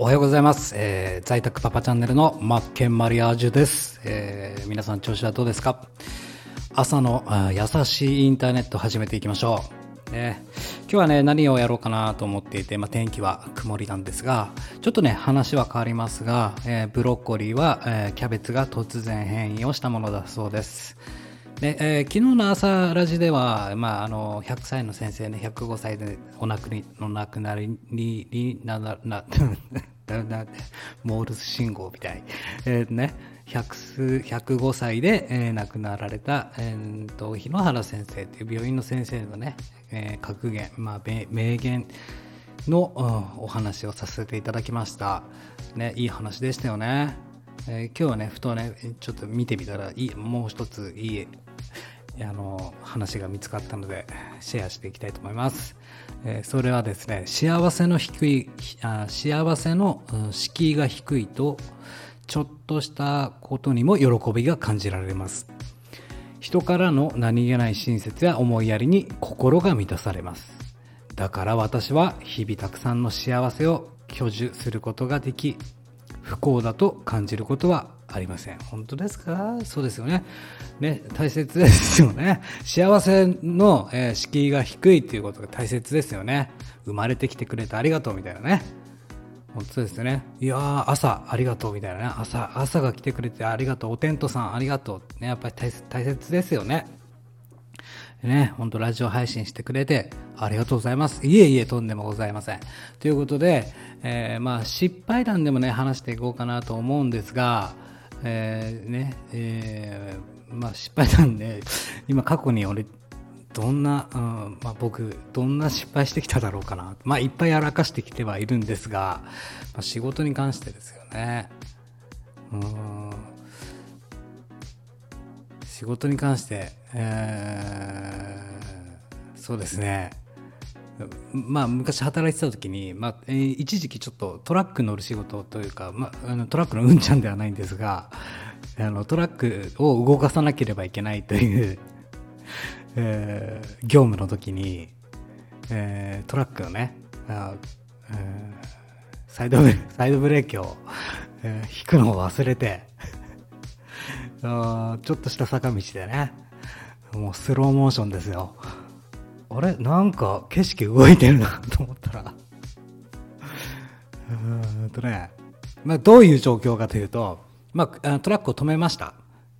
おはようございます、えー在宅パパチャンネルのマッケンマリアージュです、えー皆さん調子はどうですか？朝の優しいインターネット始めていきましょう、ね、今日はね何をやろうかなと思っていて、まあ、天気は曇りなんですがちょっとね話は変わりますが、えーブロッコリーは、えキャベツが突然変異をしたものだそうです。で、えー昨日の朝ラジでは、まあ、あの100歳の先生ね105歳でお亡くなりにになな なななモールス信号みたい、えーね、100 105歳で、えー亡くなられた、えーと日野原先生っていう病院の先生のね、えー格言、まあ、名名言の、うんお話をさせていただきました、ね、いい話でしたよね、えー今日はねふとねちょっと見てみたらいいもう一ついいあの話が見つかったのでシェアしていきたいと思います、えそれはですね幸せの低いあ幸せの敷居が低いとちょっとしたことにも喜びが感じられます。人からの何気ない親切や思いやりに心が満たされます。だから私は日々たくさんの幸せを享受することができ不幸だと感じることはありません本当ですか？そうですよねね大切ですよね幸せの、えー敷居が低いっていうことが大切ですよね生まれてきてくれてありがとうみたいなね本当ですね。いやー、朝ありがとうみたいなね。朝、朝が来てくれてありがとう。おテントさんありがとう。ね、やっぱり大切大切ですよね。ね、本当ラジオ配信してくれてありがとうございます。いえいえ、とんでもございません。ということで、えーまあ、失敗談でもね、話していこうかなと思うんですが、えーね、えーまあ、失敗談で、今過去に俺、どんな、うんまあ、僕、どんな失敗してきただろうかな。まあ、いっぱいやらかしてきてはいるんですが、まあ、仕事に関してですよね。うん仕事に関して、えーそうですね。まあ、昔働いてた時に、まあえー一時期ちょっとトラック乗る仕事というか、まあ、あのトラックのうんちゃんではないんですがあのトラックを動かさなければいけないという、えー業務の時に、えートラックのねあえーサイドブレ サイドブレーキを、えー引くのを忘れて あちょっとした坂道でねもうスローモーションですよ。あれ？なんか景色動いてるなと思ったら。うーんとね、まあ、どういう状況かというと、まあ、トラックを止めました、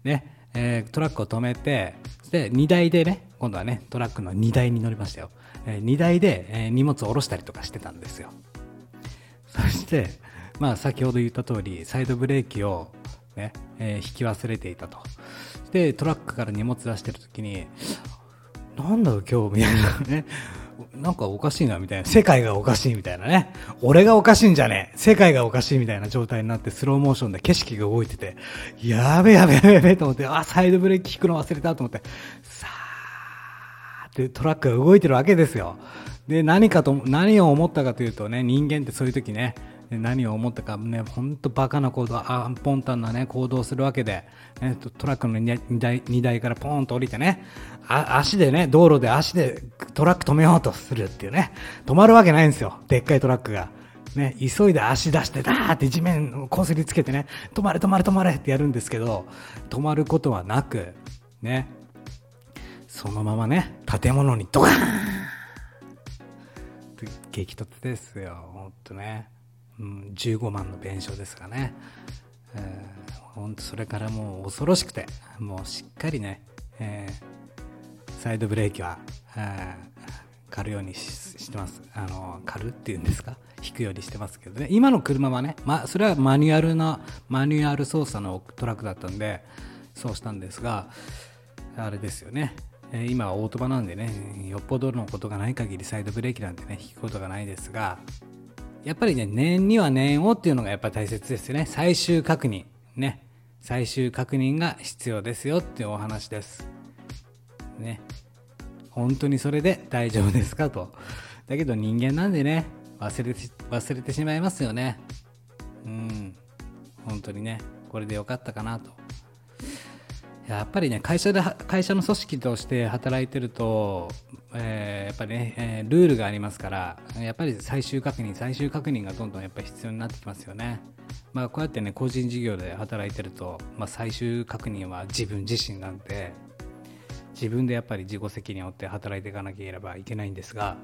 ね。えートラックを止めてで荷台でね今度はねトラックの荷台に乗りましたよ、えー荷台で、えー荷物を下ろしたりとかしてたんですよ。そして、まあ、先ほど言った通りサイドブレーキを、ねえー引き忘れていたと。でトラックから荷物出してる時になんだろう今日みたいなね。なんかおかしいなみたいな。世界がおかしいみたいなね。俺がおかしいんじゃねえ。世界がおかしいみたいな状態になってスローモーションで景色が動いててやべやべやべやべと思ってあサイドブレーキ引くの忘れたと思ってさーってトラックが動いてるわけですよ。で何かと何を思ったかというとね人間ってそういう時ね何を思ったかね本当バカな行動あポンタンなね行動するわけで、ね、トトラックの荷台荷台からポーンと降りてねあ足でね道路で足でトラック止めようとするっていうね止まるわけないんですよでっかいトラックが。ね、急いで足出してダーって地面をこすりつけてね止まれ止まれ止まれってやるんですけど止まることはなくねそのままね建物にドカーン激突ですよ本当ね、うん、15万の弁償ですがね、えー、本当それからもう恐ろしくてもうしっかりね、えーサイドブレーキは、えー狩るようにしてます。あの狩るっていうんですか？引くようにしてますけどね。今の車はね、ま、それはマニュアルなマニュアル操作のトラックだったんでそうしたんですがあれですよね。今はオートバなんでねよっぽどのことがない限りサイドブレーキなんてね引くことがないですがやっぱりね念には念をっていうのがやっぱり大切ですよね。最終確認。ね。最終確認が必要ですよっていうお話です。ね。本当にそれで大丈夫ですかと。だけど人間なんでね忘れて忘れてしまいますよね。うん。本当にね。これでよかったかなと。やっぱりね会社で会社の組織として働いてるとえー、やっぱりね、えー、ルールがありますからやっぱり最終確認最終確認がどんどんやっぱり必要になってきますよね。まあ、こうやってね個人事業で働いてると、まあ、最終確認は自分自身なんで自分でやっぱり自己責任を負って働いていかなければいけないんですが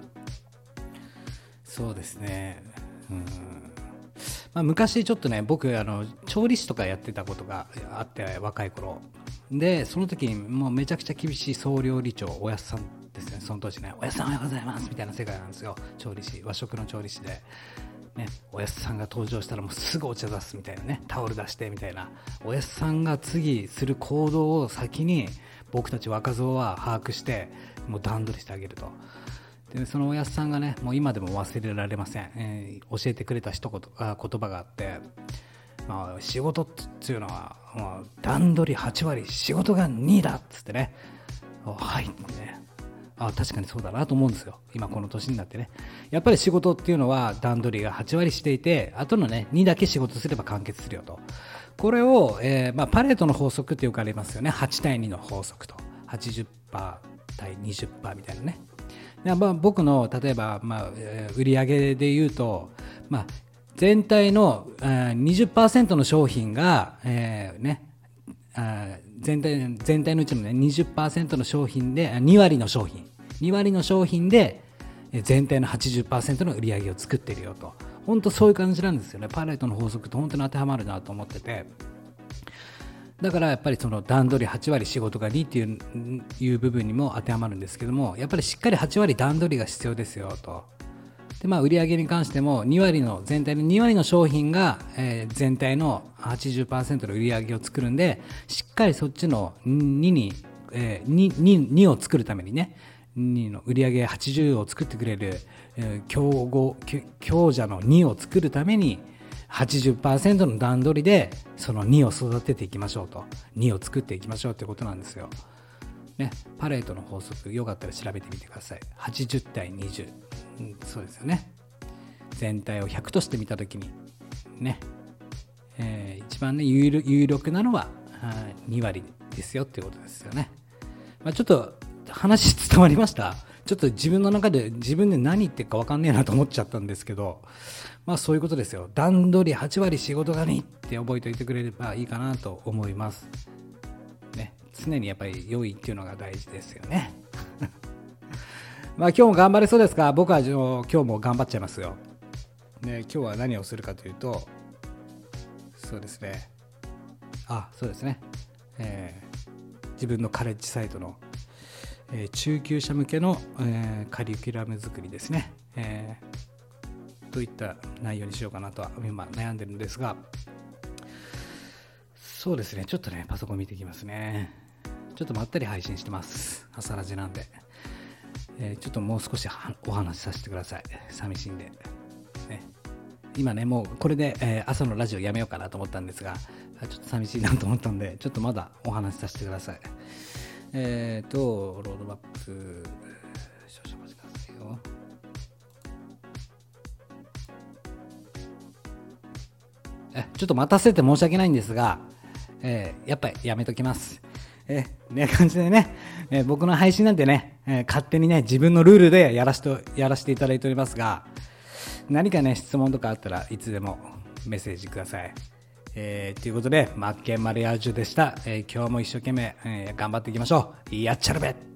そうですね。うん。まあ、昔ちょっとね僕あの調理師とかやってたことがあって若い頃。でその時にもうめちゃくちゃ厳しい総料理長おやすさんその当時ねおやすさんおはようございますみたいな世界なんですよ。調理師和食の調理師で。ね、おやすさんが登場したらもうすぐお茶出すみたいなね。タオル出してみたいな。おやすさんが次する行動を先に僕たち若造は把握してもう段取りしてあげると。でそのおやすさんがねもう今でも忘れられません、えー、教えてくれた一言あ言葉があって、まあ、仕事っていうのは、まあ、段取り8割仕事が2だっつってね。はいってねあ確かにそうだなと思うんですよ。今この年になってね。やっぱり仕事っていうのは段取りが8割していてあとのね2だけ仕事すれば完結するよと。これを、えー、まあ、パレートの法則ってよくありますよね。8対2の法則と。80%対20%みたいなね。まあ、僕の例えば、まあ、売上でいうと、まあ、全体の20%の商品が、えーね、全体全体のうちの、ね、20%の商品で2割の商品。2割の商品で全体の80%の売り上げを作ってるよと。本当そういう感じなんですよね。パレートの法則って本当に当てはまるなと思ってて。だからやっぱりその段取り8割仕事が2っていういう部分にも当てはまるんですけどもやっぱりしっかり8割段取りが必要ですよと。でまあ売上に関しても2割の全体の2割の商品が、えー、全体の80%の売り上げを作るんでしっかりそっちの2に、えー、2, 2, を作るためにね2の売上80を作ってくれる、えー、強豪強者の2を作るために80%の段取りでその2を育てていきましょうと2を作っていきましょうということなんですよ。ね、パレートの法則よかったら調べてみてください。80対20、そうですよね。全体を100として見た時にね、えー、一番ね有力なのは2割ですよっていうことですよね。まあ、ちょっと話伝わりましたちょっと自分の中で自分で何言ってるか分かんねえなと思っちゃったんですけど、まあそういうことですよ。段取り8割仕事がねって覚えておいてくれればいいかなと思います。ね、常にやっぱり良いっていうのが大事ですよね。まあ今日も頑張れそうですか？僕は今日も頑張っちゃいますよ。ね、今日は何をするかというと、そうですね。あ、そうですね。えー、自分のカレッジサイトのえー、中級者向けの、えー、カリキュラム作りですね、えー、どういった内容にしようかなとは今悩んでるんですが。そうですね。ちょっとねパソコン見ていきますね。ちょっとまったり配信してます。朝ラジなんで、えー、ちょっともう少しお話しさせてください。寂しいんで、ね、今ねもうこれで、えー、朝のラジオやめようかなと思ったんですがちょっと寂しいなと思ったんでちょっとまだお話しさせてください。えっ、ー、と、ロードマップ、少々お待ちくださいよ。え、ちょっと待たせて申し訳ないんですが、えー、やっぱりやめときます。えー、ね、感じでね、えー、僕の配信なんてね、えー、勝手にね、自分のルールでやらしとやらせていただいておりますが、何かね、質問とかあったらいつでもメッセージください。えー、ということで、マッケンマリアージュでした。えー、今日も一生懸命、えー、頑張っていきましょう。やっちゃるべ